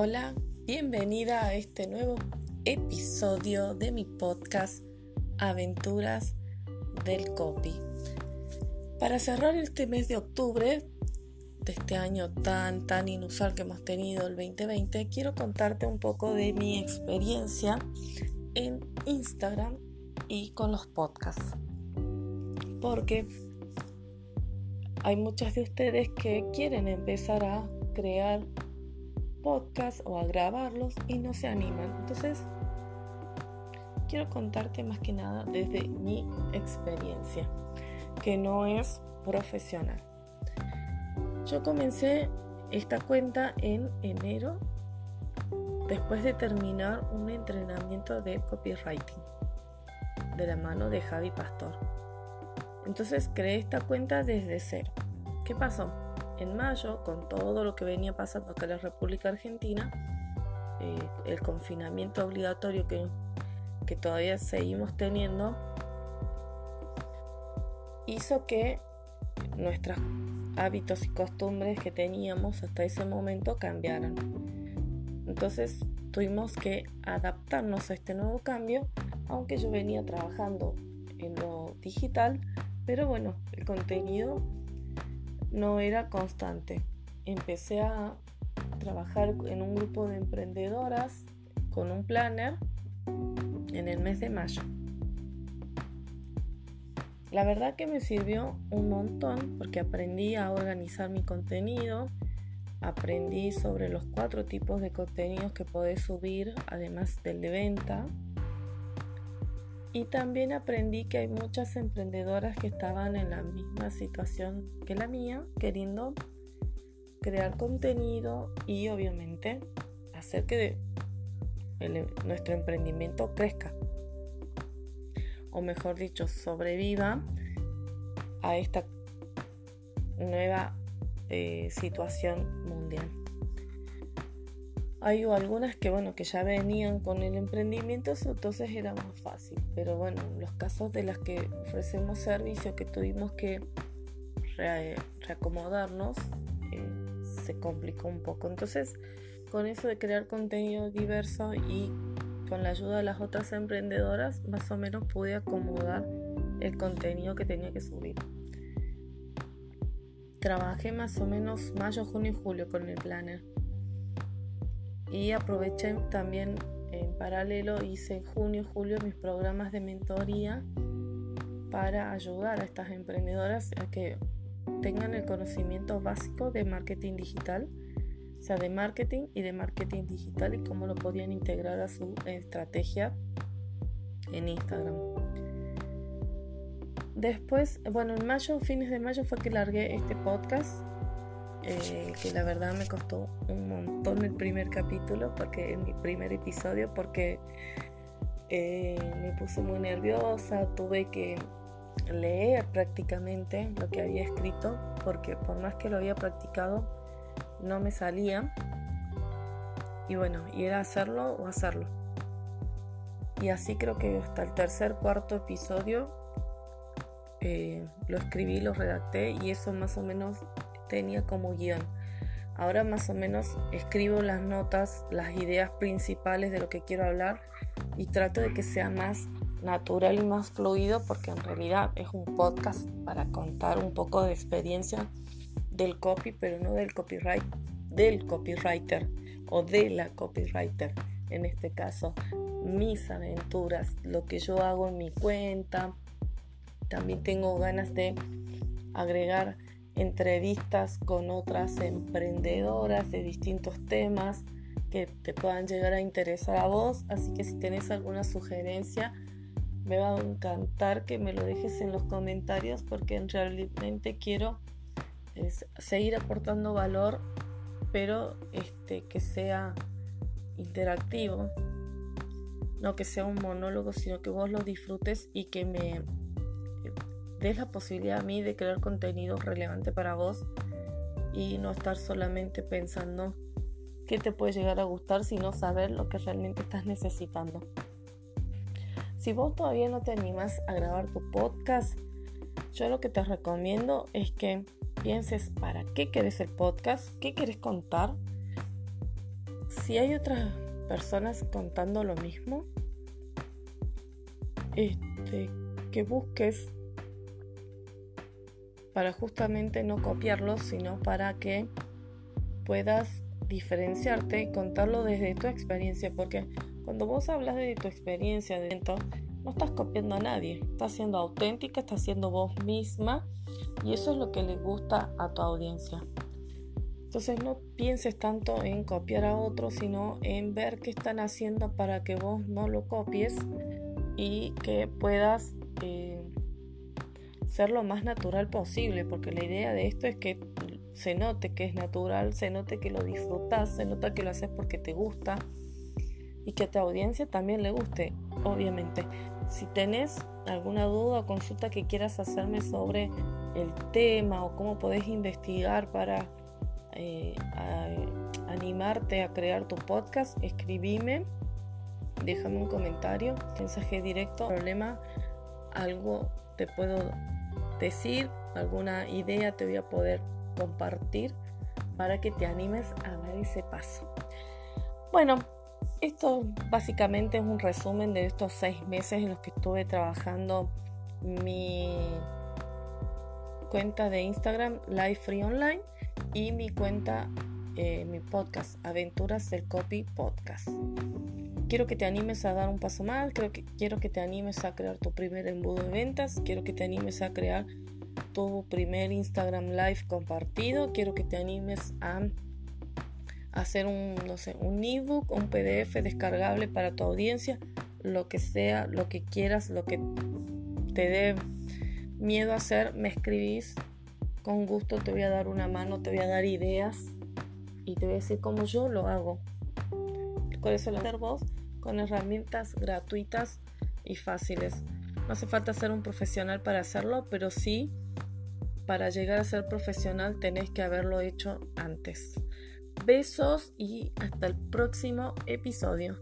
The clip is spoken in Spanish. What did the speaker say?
Hola, bienvenida a este nuevo episodio de mi podcast Aventuras del Copy. Para cerrar este mes de octubre de este año tan tan inusual que hemos tenido el 2020, quiero contarte un poco de mi experiencia en Instagram y con los podcasts. Porque hay muchas de ustedes que quieren empezar a crear podcast o a grabarlos y no se animan. Entonces, quiero contarte más que nada desde mi experiencia, que no es profesional. Yo comencé esta cuenta en enero después de terminar un entrenamiento de copywriting de la mano de Javi Pastor. Entonces creé esta cuenta desde cero. ¿Qué pasó? En mayo, con todo lo que venía pasando acá en la República Argentina, eh, el confinamiento obligatorio que, que todavía seguimos teniendo, hizo que nuestros hábitos y costumbres que teníamos hasta ese momento cambiaran. Entonces tuvimos que adaptarnos a este nuevo cambio, aunque yo venía trabajando en lo digital, pero bueno, el contenido no era constante. Empecé a trabajar en un grupo de emprendedoras con un planner en el mes de mayo. La verdad que me sirvió un montón porque aprendí a organizar mi contenido, aprendí sobre los cuatro tipos de contenidos que podés subir, además del de venta, y también aprendí que hay muchas emprendedoras que estaban en la misma situación que la mía, queriendo crear contenido y obviamente hacer que nuestro emprendimiento crezca. O mejor dicho, sobreviva a esta nueva eh, situación mundial. Hay algunas que bueno que ya venían con el emprendimiento, entonces era más fácil. Pero bueno, los casos de las que ofrecemos servicio que tuvimos que reacomodarnos, eh, se complicó un poco. Entonces, con eso de crear contenido diverso y con la ayuda de las otras emprendedoras, más o menos pude acomodar el contenido que tenía que subir. Trabajé más o menos mayo, junio y julio con el planner y aproveché también en paralelo, hice en junio, julio mis programas de mentoría para ayudar a estas emprendedoras a que tengan el conocimiento básico de marketing digital, o sea, de marketing y de marketing digital y cómo lo podían integrar a su estrategia en Instagram. Después, bueno, en mayo, fines de mayo fue que largué este podcast eh, que la verdad me costó un montón el primer capítulo, porque en primer episodio, porque eh, me puse muy nerviosa, tuve que leer prácticamente lo que había escrito, porque por más que lo había practicado, no me salía. Y bueno, y era hacerlo o hacerlo. Y así creo que hasta el tercer, cuarto episodio eh, lo escribí, lo redacté y eso más o menos tenía como guion. Ahora más o menos escribo las notas, las ideas principales de lo que quiero hablar y trato de que sea más natural y más fluido porque en realidad es un podcast para contar un poco de experiencia del copy, pero no del copyright, del copywriter o de la copywriter. En este caso, mis aventuras, lo que yo hago en mi cuenta. También tengo ganas de agregar entrevistas con otras emprendedoras de distintos temas que te puedan llegar a interesar a vos. Así que si tenés alguna sugerencia, me va a encantar que me lo dejes en los comentarios porque realmente quiero seguir aportando valor, pero este, que sea interactivo, no que sea un monólogo, sino que vos lo disfrutes y que me des la posibilidad a mí de crear contenido relevante para vos y no estar solamente pensando qué te puede llegar a gustar, sino saber lo que realmente estás necesitando. Si vos todavía no te animas a grabar tu podcast, yo lo que te recomiendo es que pienses para qué querés el podcast, qué querés contar si hay otras personas contando lo mismo, este, que busques para justamente no copiarlo, sino para que puedas diferenciarte y contarlo desde tu experiencia, porque cuando vos hablas de tu experiencia dentro, no estás copiando a nadie, estás siendo auténtica, estás siendo vos misma y eso es lo que le gusta a tu audiencia. Entonces no pienses tanto en copiar a otros, sino en ver qué están haciendo para que vos no lo copies y que puedas eh, ser lo más natural posible, porque la idea de esto es que se note que es natural, se note que lo disfrutas, se nota que lo haces porque te gusta y que a tu audiencia también le guste, obviamente. Si tenés alguna duda o consulta que quieras hacerme sobre el tema o cómo podés investigar para eh, animarte a crear tu podcast, escribime, déjame un comentario, mensaje directo, problema, algo te puedo decir, alguna idea te voy a poder compartir para que te animes a dar ese paso. Bueno, esto básicamente es un resumen de estos seis meses en los que estuve trabajando mi cuenta de Instagram Live Free Online y mi cuenta, eh, mi podcast, Aventuras del Copy Podcast. Quiero que te animes a dar un paso más, quiero que te animes a crear tu primer embudo de ventas, quiero que te animes a crear tu primer Instagram Live compartido, quiero que te animes a hacer un, no sé, un ebook, un PDF descargable para tu audiencia, lo que sea, lo que quieras, lo que te dé miedo a hacer, me escribís con gusto te voy a dar una mano, te voy a dar ideas y te voy a decir cómo yo lo hago. Con eso lo vos con herramientas gratuitas y fáciles. No hace falta ser un profesional para hacerlo, pero sí para llegar a ser profesional tenés que haberlo hecho antes. Besos y hasta el próximo episodio.